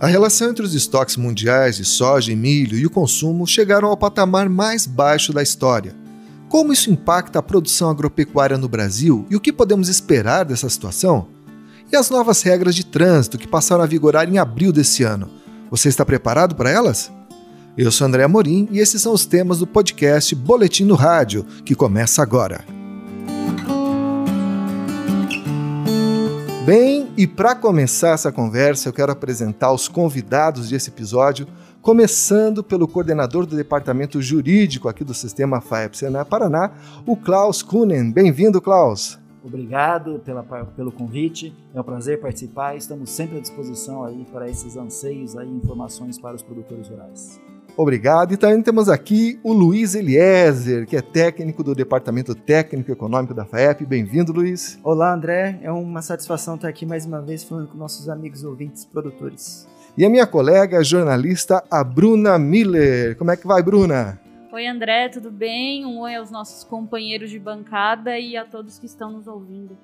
A relação entre os estoques mundiais de soja e milho e o consumo chegaram ao patamar mais baixo da história. Como isso impacta a produção agropecuária no Brasil e o que podemos esperar dessa situação? E as novas regras de trânsito que passaram a vigorar em abril desse ano? Você está preparado para elas? Eu sou André Amorim e esses são os temas do podcast Boletim no Rádio, que começa agora. Bem, e para começar essa conversa, eu quero apresentar os convidados desse episódio, começando pelo coordenador do departamento jurídico aqui do sistema FAEP Senar Paraná, o Klaus Kunen. Bem-vindo, Klaus. Obrigado pela, pelo convite, é um prazer participar. Estamos sempre à disposição aí para esses anseios aí, informações para os produtores rurais. Obrigado. E também temos aqui o Luiz Eliezer, que é técnico do Departamento Técnico Econômico da FAEP. Bem-vindo, Luiz. Olá, André. É uma satisfação estar aqui mais uma vez falando com nossos amigos ouvintes produtores. E a minha colega a jornalista, a Bruna Miller. Como é que vai, Bruna? Oi, André, tudo bem? Um oi aos nossos companheiros de bancada e a todos que estão nos ouvindo.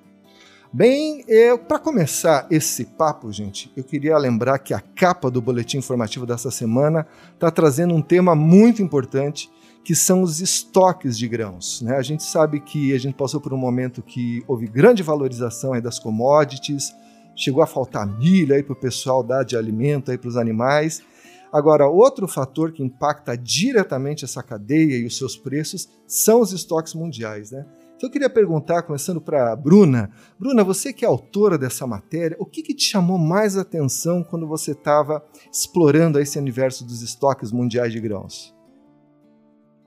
Bem, para começar esse papo, gente, eu queria lembrar que a capa do boletim informativo dessa semana está trazendo um tema muito importante, que são os estoques de grãos. Né? A gente sabe que a gente passou por um momento que houve grande valorização das commodities, chegou a faltar milho para o pessoal dar de alimento para os animais. Agora, outro fator que impacta diretamente essa cadeia e os seus preços são os estoques mundiais. Né? Então eu queria perguntar, começando para a Bruna. Bruna, você que é autora dessa matéria, o que, que te chamou mais atenção quando você estava explorando esse universo dos estoques mundiais de grãos?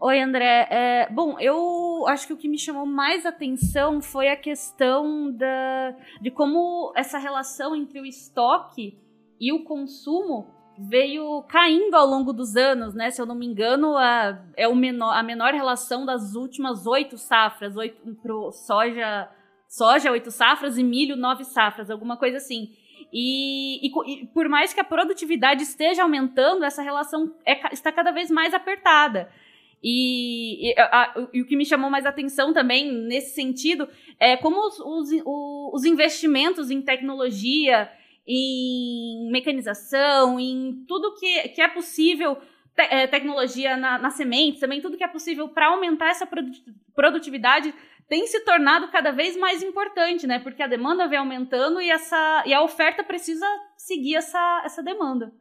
Oi, André. É, bom, eu acho que o que me chamou mais atenção foi a questão da, de como essa relação entre o estoque e o consumo veio caindo ao longo dos anos, né? Se eu não me engano, a, é o menor, a menor relação das últimas oito safras, oito pro soja, soja oito safras e milho nove safras, alguma coisa assim. E, e, e por mais que a produtividade esteja aumentando, essa relação é, está cada vez mais apertada. E, e, a, e, o que me chamou mais atenção também nesse sentido é como os, os, os investimentos em tecnologia em mecanização, em tudo que, que é possível, te, é, tecnologia na, na semente, também tudo que é possível para aumentar essa produtividade tem se tornado cada vez mais importante, né? Porque a demanda vem aumentando e, essa, e a oferta precisa seguir essa, essa demanda.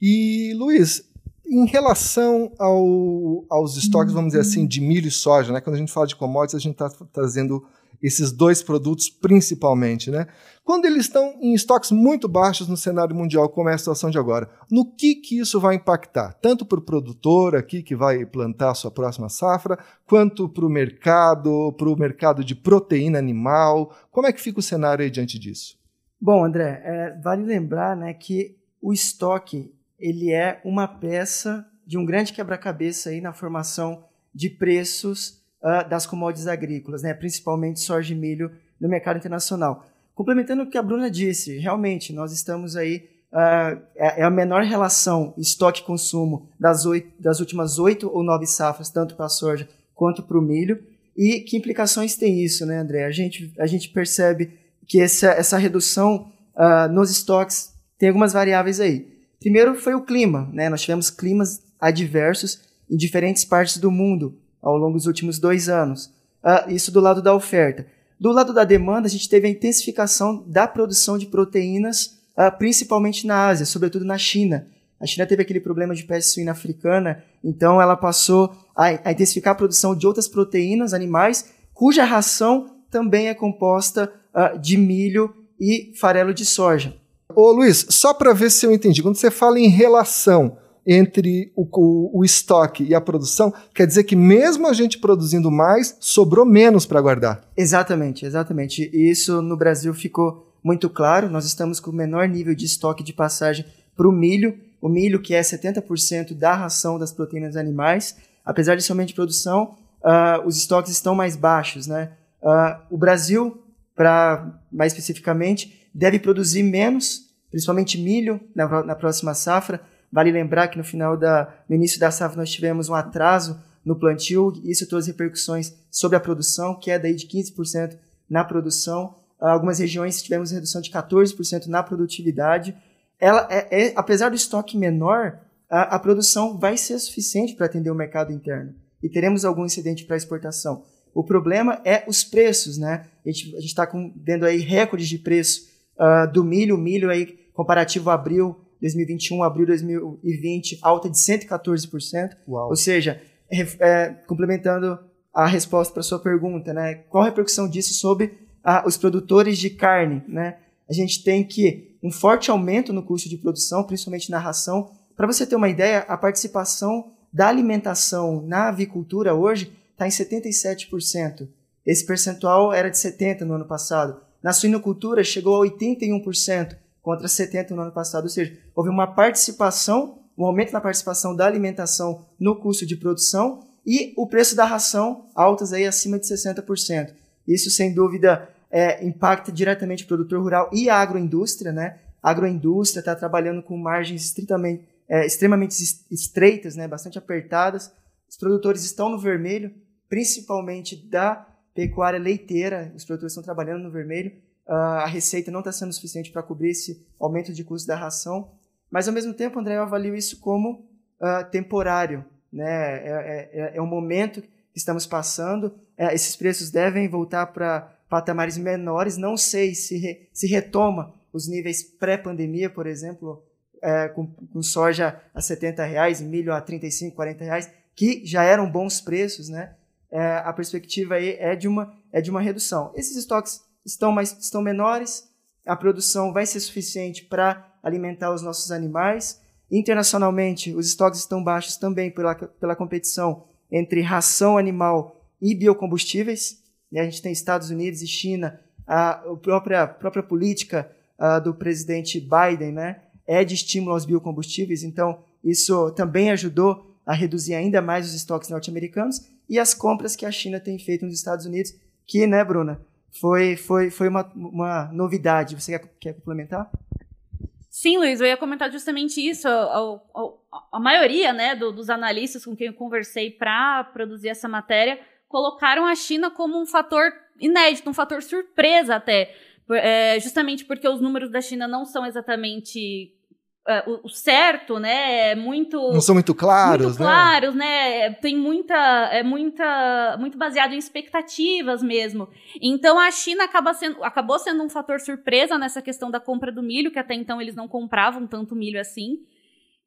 E, Luiz, em relação ao, aos estoques, vamos dizer assim, de milho e soja, né? Quando a gente fala de commodities, a gente está trazendo esses dois produtos principalmente, né? Quando eles estão em estoques muito baixos no cenário mundial, como é a situação de agora, no que, que isso vai impactar? Tanto para o produtor aqui que vai plantar a sua próxima safra, quanto para o mercado, para o mercado de proteína animal. Como é que fica o cenário aí diante disso? Bom, André, é, vale lembrar né, que o estoque ele é uma peça de um grande quebra-cabeça aí na formação de preços uh, das commodities agrícolas, né, principalmente soja e milho no mercado internacional. Complementando o que a Bruna disse, realmente nós estamos aí uh, é a menor relação estoque-consumo das, das últimas oito ou nove safras, tanto para a soja quanto para o milho. E que implicações tem isso, né, André? A gente, a gente percebe que essa, essa redução uh, nos estoques tem algumas variáveis aí. Primeiro foi o clima, né? Nós tivemos climas adversos em diferentes partes do mundo ao longo dos últimos dois anos. Uh, isso do lado da oferta. Do lado da demanda, a gente teve a intensificação da produção de proteínas, uh, principalmente na Ásia, sobretudo na China. A China teve aquele problema de peste suína africana, então ela passou a, a intensificar a produção de outras proteínas animais, cuja ração também é composta uh, de milho e farelo de soja. Ô Luiz, só para ver se eu entendi, quando você fala em relação entre o, o, o, estoque e a produção, quer dizer que mesmo a gente produzindo mais, sobrou menos para guardar. Exatamente, exatamente. E isso no Brasil ficou muito claro. Nós estamos com o menor nível de estoque de passagem para o milho. O milho, que é 70% da ração das proteínas animais, apesar de somente produção, uh, os estoques estão mais baixos. Né? Uh, o Brasil, para mais especificamente, deve produzir menos, principalmente milho, na, na próxima safra, Vale lembrar que no final da, no início da safra nós tivemos um atraso no plantio, isso trouxe repercussões sobre a produção, queda aí de 15% na produção. Algumas regiões tivemos redução de 14% na produtividade. ela é, é, apesar do estoque menor, a, a produção vai ser suficiente para atender o mercado interno e teremos algum incidente para exportação. O problema é os preços, né? A gente está vendo aí recordes de preço uh, do milho, milho aí comparativo a abril 2021, abril 2020, alta de 114%. Uau. Ou seja, é, é, complementando a resposta para sua pergunta, né? Qual a repercussão disso sobre ah, os produtores de carne, né? A gente tem que um forte aumento no custo de produção, principalmente na ração. Para você ter uma ideia, a participação da alimentação na avicultura hoje está em 77%. Esse percentual era de 70% no ano passado. Na suinocultura chegou a 81% contra 70% no ano passado. Ou seja, houve uma participação, um aumento na participação da alimentação no custo de produção e o preço da ração altas aí acima de 60%. Isso, sem dúvida, é, impacta diretamente o produtor rural e a agroindústria. Né? A agroindústria está trabalhando com margens estritamente, é, extremamente estreitas, né? bastante apertadas. Os produtores estão no vermelho, principalmente da pecuária leiteira. Os produtores estão trabalhando no vermelho. Uh, a receita não está sendo suficiente para cobrir esse aumento de custo da ração. Mas, ao mesmo tempo, André, eu avalio isso como uh, temporário. Né? É, é, é um momento que estamos passando. É, esses preços devem voltar para patamares menores. Não sei se, re, se retoma os níveis pré-pandemia, por exemplo, é, com, com, soja a 70 reais, milho a 35, 40 reais, que já eram bons preços, né? É, a perspectiva aí é de uma é de uma redução. Esses estoques estão mais estão menores, a produção vai ser suficiente para alimentar os nossos animais. Internacionalmente, os estoques estão baixos também pela, pela competição entre ração animal e biocombustíveis. A gente tem Estados Unidos e China, a, própria, própria política do presidente Biden né, é de estímulo aos biocombustíveis, então isso também ajudou a reduzir ainda mais os estoques norte-americanos e as compras que a China tem feito nos Estados Unidos, que, né, Bruna, foi, foi, foi uma, uma novidade. Você quer, quer complementar? Sim, Luiz, eu ia comentar justamente isso. A, a, a maioria né, do, dos analistas com quem eu conversei para produzir essa matéria colocaram a China como um fator inédito, um fator surpresa até. É, justamente porque os números da China não são exatamente o, o, certo, né? É muito não são muito claros, muito né? claros, né? Tem muita é muita muito baseado em expectativas mesmo. Então a China acaba sendo acabou sendo um fator surpresa nessa questão da compra do milho, que até então eles não compravam tanto milho assim.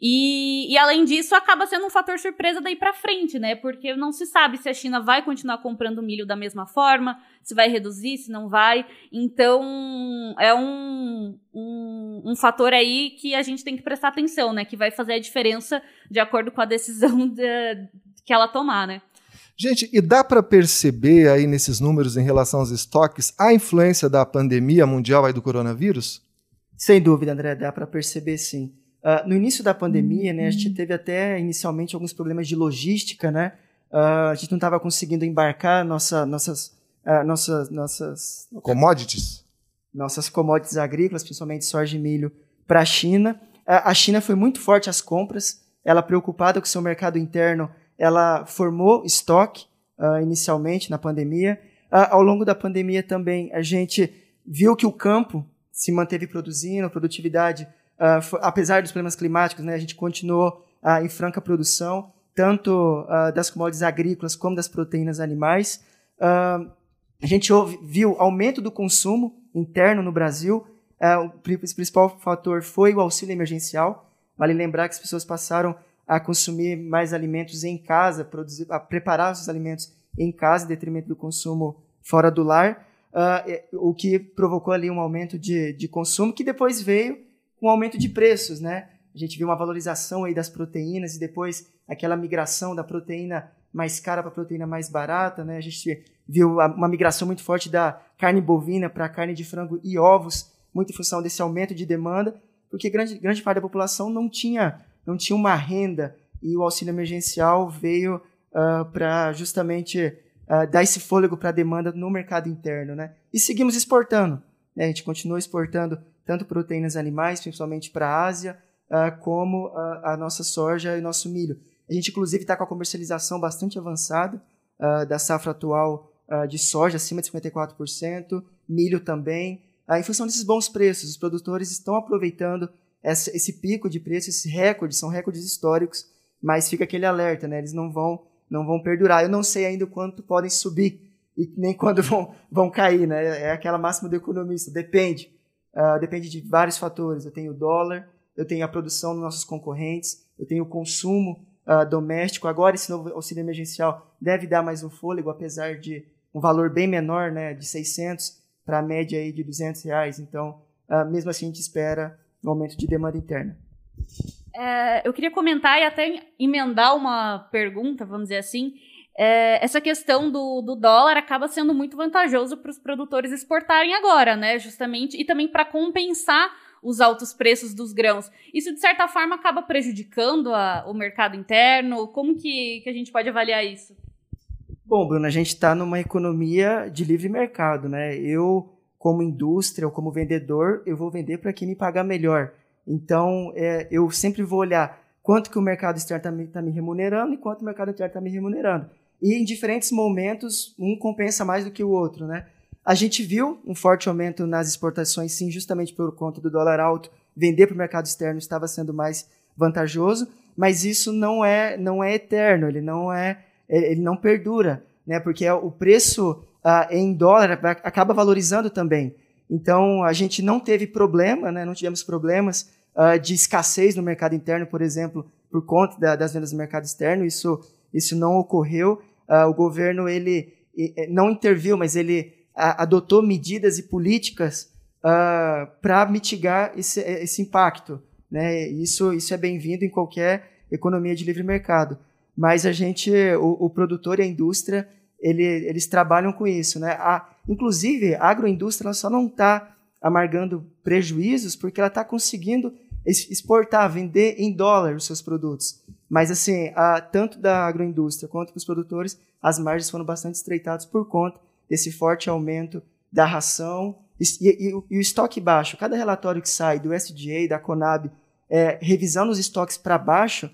E, e, além disso, acaba sendo um fator surpresa daí para frente, né? Porque não se sabe se a China vai continuar comprando milho da mesma forma, se vai reduzir, se não vai. Então, é um, um, um fator aí que a gente tem que prestar atenção, né? Que vai fazer a diferença de acordo com a decisão de, que ela tomar, né? Gente, e dá para perceber aí nesses números em relação aos estoques a influência da pandemia mundial aí do coronavírus? Sem dúvida, André, dá para perceber sim. Uh, no início da pandemia, né, a gente uhum. teve até inicialmente alguns problemas de logística, né? Uh, a gente não estava conseguindo embarcar nossa, nossas, uh, nossas, nossas commodities, nossas commodities agrícolas, principalmente soja e milho, para a China. a China foi muito forte às compras. Ela preocupada com seu mercado interno, ela formou estoque inicialmente na pandemia. ao longo da pandemia também a gente viu que o campo se manteve produzindo, a produtividade uh, apesar dos problemas climáticos, né, a gente continuou uh, em franca produção, tanto uh, das commodities agrícolas como das proteínas animais. a gente ouve, viu aumento do consumo interno no Brasil. o principal fator foi o auxílio emergencial. Vale lembrar que as pessoas passaram a consumir mais alimentos em casa, produzir, a preparar os alimentos em casa, em detrimento do consumo fora do lar, uh, o que provocou ali um aumento de, de consumo, que depois veio com aumento de preços, né? A gente viu uma valorização aí das proteínas e depois aquela migração da proteína mais cara para a proteína mais barata, né? A gente viu uma migração muito forte da carne bovina para carne de frango e ovos, muito em função desse aumento de demanda, porque grande, grande parte da população não tinha, não tinha uma renda e o auxílio emergencial veio uh, para justamente uh, dar esse fôlego para a demanda no mercado interno, né? E seguimos exportando, né? A gente continua exportando tanto proteínas animais, principalmente para a Ásia, uh, como a, a, nossa soja e nosso milho. A gente, inclusive, está com a comercialização bastante avançada uh, da safra atual uh, de soja, acima de 54%, milho também. em função desses bons preços, os produtores estão aproveitando essa, esse pico de preço, esses recordes, são recordes históricos, mas fica aquele alerta, né? Eles não vão, não vão perdurar. Eu não sei ainda quanto podem subir e nem quando vão, vão cair, né? É aquela máxima do economista, depende. Uh, depende de vários fatores. Eu tenho o dólar, eu tenho a produção dos nossos concorrentes, eu tenho o consumo uh, doméstico. Agora esse novo auxílio emergencial deve dar mais um fôlego, apesar de um valor bem menor, né, de 600 para a média aí de 200 reais. Então, uh, mesmo assim, a gente espera um aumento de demanda interna. É, eu queria comentar e até emendar uma pergunta, vamos dizer assim. É, essa questão do, do, dólar acaba sendo muito vantajoso para os produtores exportarem agora, né? Justamente, e também para compensar os altos preços dos grãos. Isso, de certa forma, acaba prejudicando a, o mercado interno? Como que, que a gente pode avaliar isso? Bom, Bruno, a gente está numa economia de livre mercado, né? Eu, como indústria ou como vendedor, eu vou vender para quem me pagar melhor. Então, é, eu sempre vou olhar quanto que o mercado externo está me, tá me remunerando e quanto o mercado interno está me remunerando. E em diferentes momentos, um compensa mais do que o outro, né? A gente viu um forte aumento nas exportações, sim, justamente por conta do dólar alto. Vender para o mercado externo estava sendo mais vantajoso, mas isso não é, não é eterno, ele não é ele não perdura, né? Porque o preço ah, em dólar acaba valorizando também. Então a gente não teve problema, né? Não tivemos problemas ah, de escassez no mercado interno, por exemplo, por conta da, das vendas no mercado externo. Isso isso não ocorreu. Ah, o governo ele não interviu, mas ele adotou medidas e políticas para mitigar esse, esse impacto. Né? Isso, isso é bem-vindo em qualquer economia de livre mercado mas a gente, o, o produtor e a indústria, ele, eles trabalham com isso, né? A, inclusive, a agroindústria só não está amargando prejuízos porque ela está conseguindo exportar, vender em dólar os seus produtos. Mas, assim, a, tanto da agroindústria quanto dos produtores, as margens foram bastante estreitadas por conta desse forte aumento da ração e, e, e o estoque baixo. Cada relatório que sai do SDA, da Conab, é, revisando os estoques para baixo,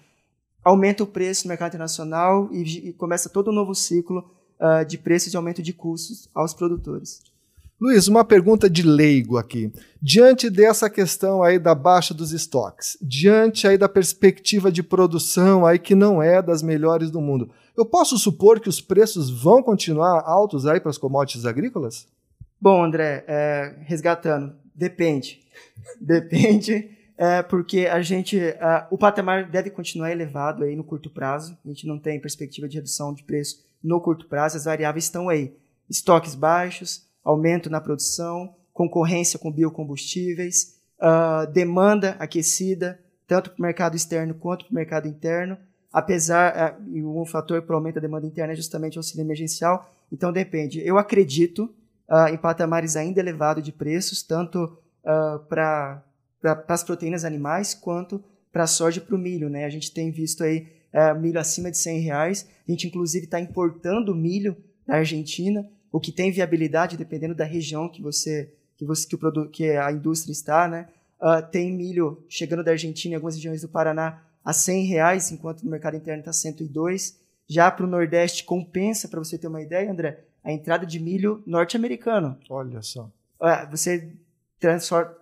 aumenta o preço no mercado internacional e, e começa todo um novo ciclo uh, de preços e aumento de custos aos produtores. Luiz, uma pergunta de leigo aqui. Diante dessa questão aí da baixa dos estoques, diante aí da perspectiva de produção aí que não é das melhores do mundo, eu posso supor que os preços vão continuar altos aí para as commodities agrícolas? Bom, André, é, resgatando, depende. Depende é, porque a gente, o patamar deve continuar elevado aí no curto prazo. A gente não tem perspectiva de redução de preço no curto prazo. As variáveis estão aí: estoques baixos, aumento na produção, concorrência com biocombustíveis, uh, demanda aquecida, tanto para o mercado externo quanto para o mercado interno. Apesar, uh, e um fator para o aumento da demanda interna é justamente o auxílio emergencial. Então depende. Eu acredito uh, em patamares ainda elevados de preços, tanto para para as proteínas animais quanto para a soja e para o milho. Né? A gente tem visto aí milho acima de 100 reais. A gente, inclusive, está importando milho da Argentina, o que tem viabilidade dependendo da região que você que, você, que, o produto, que a indústria está. Né? Uh, tem milho chegando da Argentina em algumas regiões do Paraná a 100 reais, enquanto no mercado interno está 102. Já para o Nordeste compensa, para você ter uma ideia, André, a entrada de milho norte-americano. Olha só. Uh, você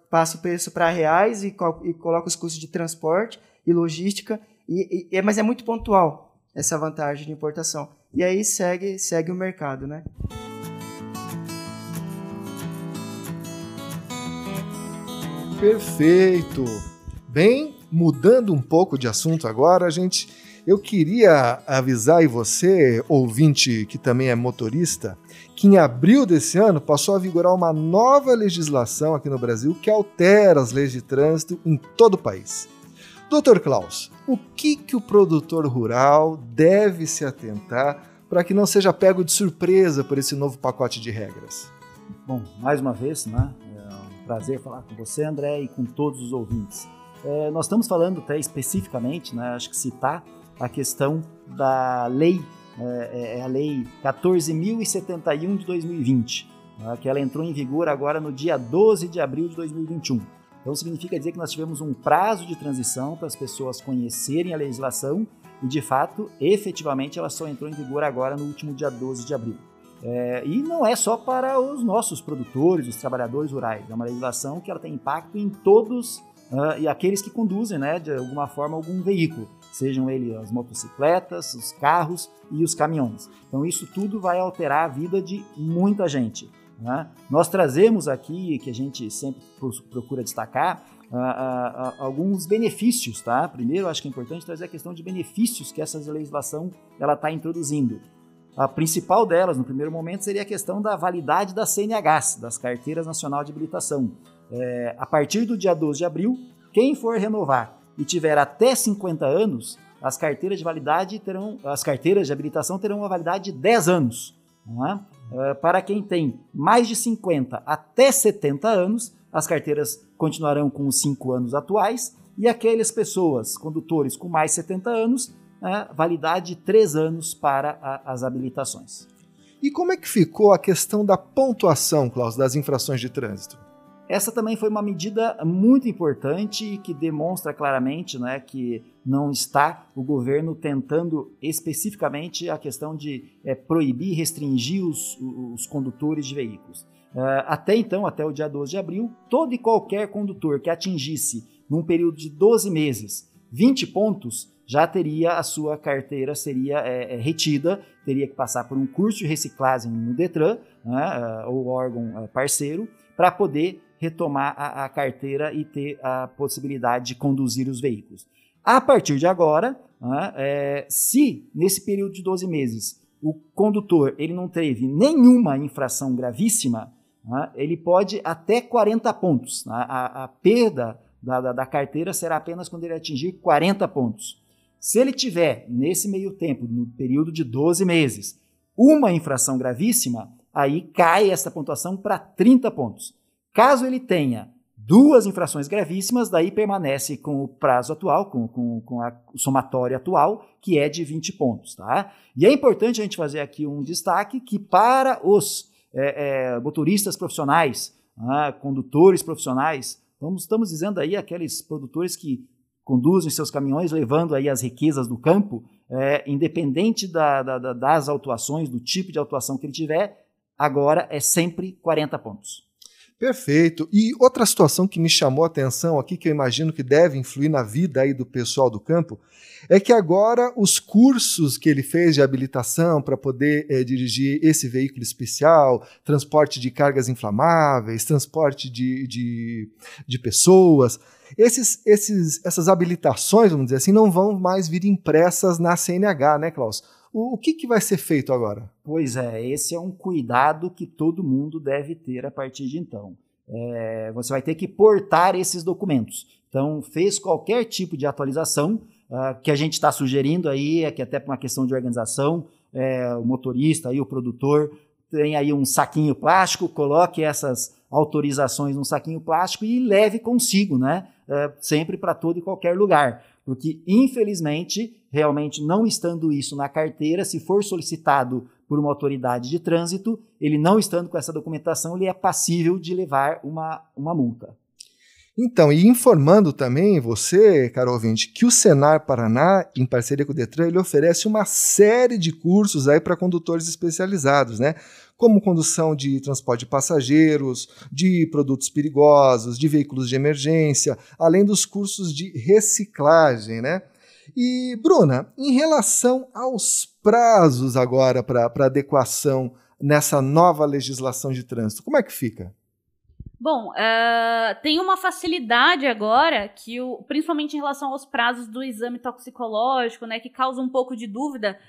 passa o preço para reais e, e, coloca os custos de transporte e logística, e, e, mas é muito pontual essa vantagem de importação. E aí segue, segue o mercado, né? Perfeito. Bem, mudando um pouco de assunto agora, gente eu queria avisar e você, ouvinte que também é motorista, que em abril desse ano passou a vigorar uma nova legislação aqui no Brasil que altera as leis de trânsito em todo o país. Dr. Klaus, o que, que o produtor rural deve se atentar para que não seja pego de surpresa por esse novo pacote de regras? Bom, mais uma vez, né? Prazer falar com você, André, e com todos os ouvintes. É, nós estamos falando até especificamente, né, acho que citar a questão da lei é, é, é a Lei 14.071 de 2020, né, que ela entrou em vigor agora no dia 12 de abril de 2021. Então significa dizer que nós tivemos um prazo de transição para as pessoas conhecerem a legislação e, de fato, efetivamente ela só entrou em vigor agora no último dia 12 de abril. É, e não é só para os nossos produtores, os trabalhadores rurais, é uma legislação que ela tem impacto em todos uh, e aqueles que conduzem, né, de alguma forma, algum veículo, sejam eles as motocicletas, os carros e os caminhões. Então, isso tudo vai alterar a vida de muita gente. Né? Nós trazemos aqui, que a gente sempre procura destacar, uh, uh, alguns benefícios, tá? Primeiro, acho que é importante trazer a questão de benefícios que essa legislação ela está introduzindo. A principal delas, no primeiro momento, seria a questão da validade das CNHs, das Carteiras Nacional de Habilitação. É, a partir do dia 12 de abril, quem for renovar e tiver até 50 anos, as carteiras de validade terão, as carteiras de habilitação terão uma validade de 10 anos. É? É, para quem tem mais de 50 até 70 anos, as carteiras continuarão com os 5 anos atuais, e aquelas pessoas, condutores com mais de 70 anos, né, validade de três anos para a, as habilitações. E como é que ficou a questão da pontuação, Klaus, das infrações de trânsito? Essa também foi uma medida muito importante e que demonstra claramente né, que não está o governo tentando especificamente a questão de é, proibir, restringir os, os condutores de veículos. Uh, até então, até o dia 12 de abril, todo e qualquer condutor que atingisse, num período de 12 meses, 20 pontos, já teria a sua carteira seria é, é, retida, teria que passar por um curso de reciclagem no Detran, né, é, ou órgão é, parceiro, para poder retomar a, a, carteira e ter a possibilidade de conduzir os veículos. A partir de agora, né, é, se nesse período de 12 meses o condutor ele não teve nenhuma infração gravíssima, né, ele pode até 40 pontos. Né, a, a perda da, da, da carteira será apenas quando ele atingir 40 pontos. Se ele tiver, nesse meio tempo, no período de 12 meses, uma infração gravíssima, aí cai essa pontuação para 30 pontos. Caso ele tenha duas infrações gravíssimas, daí permanece com o prazo atual, com, com, com a somatória atual, que é de 20 pontos. Tá? E é importante a gente fazer aqui um destaque que para os é, é, motoristas profissionais, ah, condutores profissionais, vamos, estamos dizendo aí aqueles produtores que conduzem seus caminhões levando aí as riquezas do campo, é, independente da, da, das autuações, do tipo de autuação que ele tiver, agora é sempre 40 pontos. Perfeito. E outra situação que me chamou a atenção aqui, que eu imagino que deve influir na vida aí do pessoal do campo, é que agora os cursos que ele fez de habilitação para poder é, dirigir esse veículo especial, transporte de cargas inflamáveis, transporte de, de, de pessoas, esses, esses, essas habilitações, vamos dizer assim, não vão mais vir impressas na CNH, né, Klaus? O, o que, que vai ser feito agora? Pois é, esse é um cuidado que todo mundo deve ter a partir de então. É, você vai ter que portar esses documentos. Então, fez qualquer tipo de atualização uh, que a gente está sugerindo aí, é que até por uma questão de organização, é, o motorista e o produtor tem aí um saquinho plástico, coloque essas autorizações num saquinho plástico e leve consigo, né? É, sempre para todo e qualquer lugar. Porque, infelizmente, realmente não estando isso na carteira, se for solicitado por uma autoridade de trânsito, ele não estando com essa documentação, ele é passível de levar uma, uma multa. Então, e informando também você, caro ouvinte, que o Senar Paraná, em parceria com o Detran, ele oferece uma série de cursos aí para condutores especializados, né? Como condução de transporte de passageiros, de produtos perigosos, de veículos de emergência, além dos cursos de reciclagem, né? E, Bruna, em relação aos prazos agora para adequação nessa nova legislação de trânsito, como é que fica? Bom, uh, tem uma facilidade agora que, o, principalmente em relação aos prazos do exame toxicológico, né, que causa um pouco de dúvida.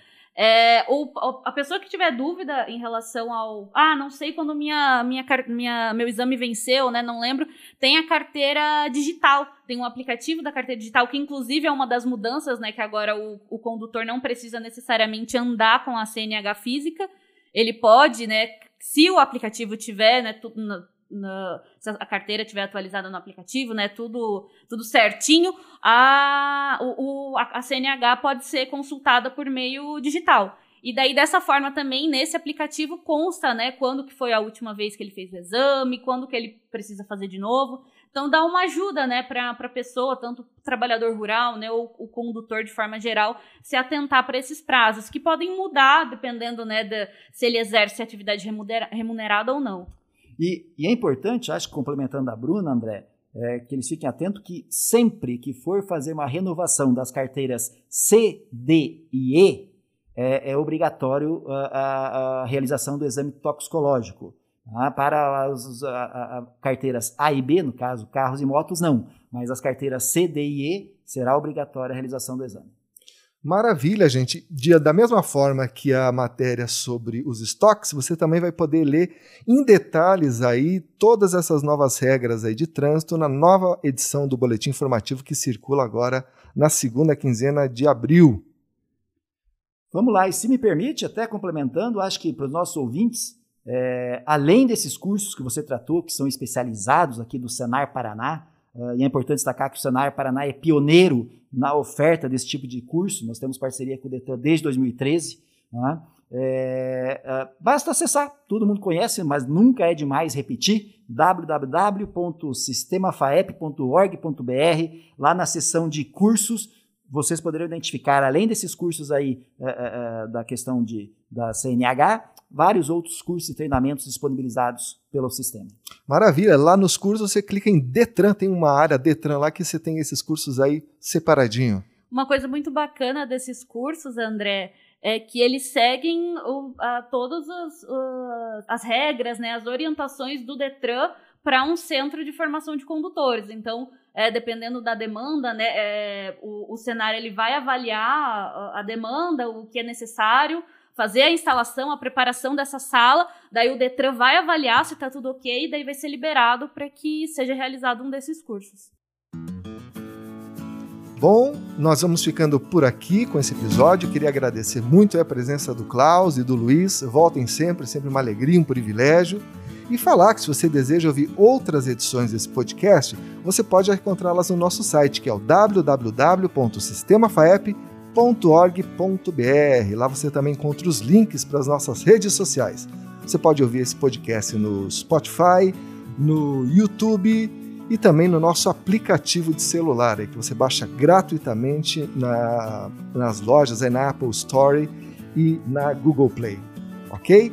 É, ou a pessoa que tiver dúvida em relação ao, ah, não sei quando minha, minha, minha, meu exame venceu, né, não lembro, tem a carteira digital, tem um aplicativo da carteira digital que inclusive é uma das mudanças, né, que agora o, o condutor não precisa necessariamente andar com a CNH física, ele pode, né, se o aplicativo tiver, né, na, se a carteira estiver atualizada no aplicativo, né, tudo, tudo certinho, a, o, a CNH pode ser consultada por meio digital. E daí, dessa forma, também, nesse aplicativo consta, né, quando que foi a última vez que ele fez o exame, quando que ele precisa fazer de novo. Então, dá uma ajuda, né, para a pessoa, tanto o trabalhador rural, né, ou o condutor de forma geral, se atentar para esses prazos, que podem mudar, dependendo, né, de, se ele exerce atividade remunerada ou não. E, e é importante, acho que complementando a Bruna, André, é, que eles fiquem atentos que sempre que for fazer uma renovação das carteiras C, D e E, é, é obrigatório a, a, a, realização do exame toxicológico. Tá? Para as a, carteiras A e B, no caso, carros e motos, não. Mas as carteiras C, D e E, será obrigatória a realização do exame. Maravilha, gente. Dia, da mesma forma que a matéria sobre os estoques, você também vai poder ler em detalhes aí todas essas novas regras aí de trânsito na nova edição do boletim informativo que circula agora na segunda quinzena de abril. Vamos lá, e se me permite, até complementando, acho que para os nossos ouvintes, é, além desses cursos que você tratou, que são especializados aqui do Senar Paraná, e é importante destacar que o Senar Paraná é pioneiro na oferta desse tipo de curso. Nós temos parceria com o Detran desde 2013. Né? É, uh, basta acessar, todo mundo conhece, mas nunca é demais repetir, www.sistemafaep.org.br, lá na seção de cursos, vocês poderão identificar, além desses cursos aí uh, da questão de, da CNH, vários outros cursos e treinamentos disponibilizados pelo sistema. Maravilha, lá nos cursos você clica em Detran, tem uma área Detran lá que você tem esses cursos aí separadinho. Uma coisa muito bacana desses cursos, André, é que eles seguem o, a, todas as, uh, as regras, né, as orientações do Detran para um centro de formação de condutores. Então, é, dependendo da demanda, né, é, o, o cenário ele vai avaliar a, a demanda, o que é necessário, fazer a instalação, a preparação dessa sala, daí o Detran vai avaliar se está tudo ok, e daí vai ser liberado para que seja realizado um desses cursos. Bom, nós vamos ficando por aqui com esse episódio. Queria agradecer muito a presença do Klaus e do Luiz. Voltem sempre, sempre uma alegria, um privilégio. E falar que se você deseja ouvir outras edições desse podcast, você pode encontrá-las no nosso site, que é o www.sistemafaep.com www.ecosistema.org.br. Lá você também encontra os links para as nossas redes sociais. Você pode ouvir esse podcast no Spotify, no YouTube e também no nosso aplicativo de celular, que você baixa gratuitamente na, nas lojas, na Apple Store e na Google Play. Ok?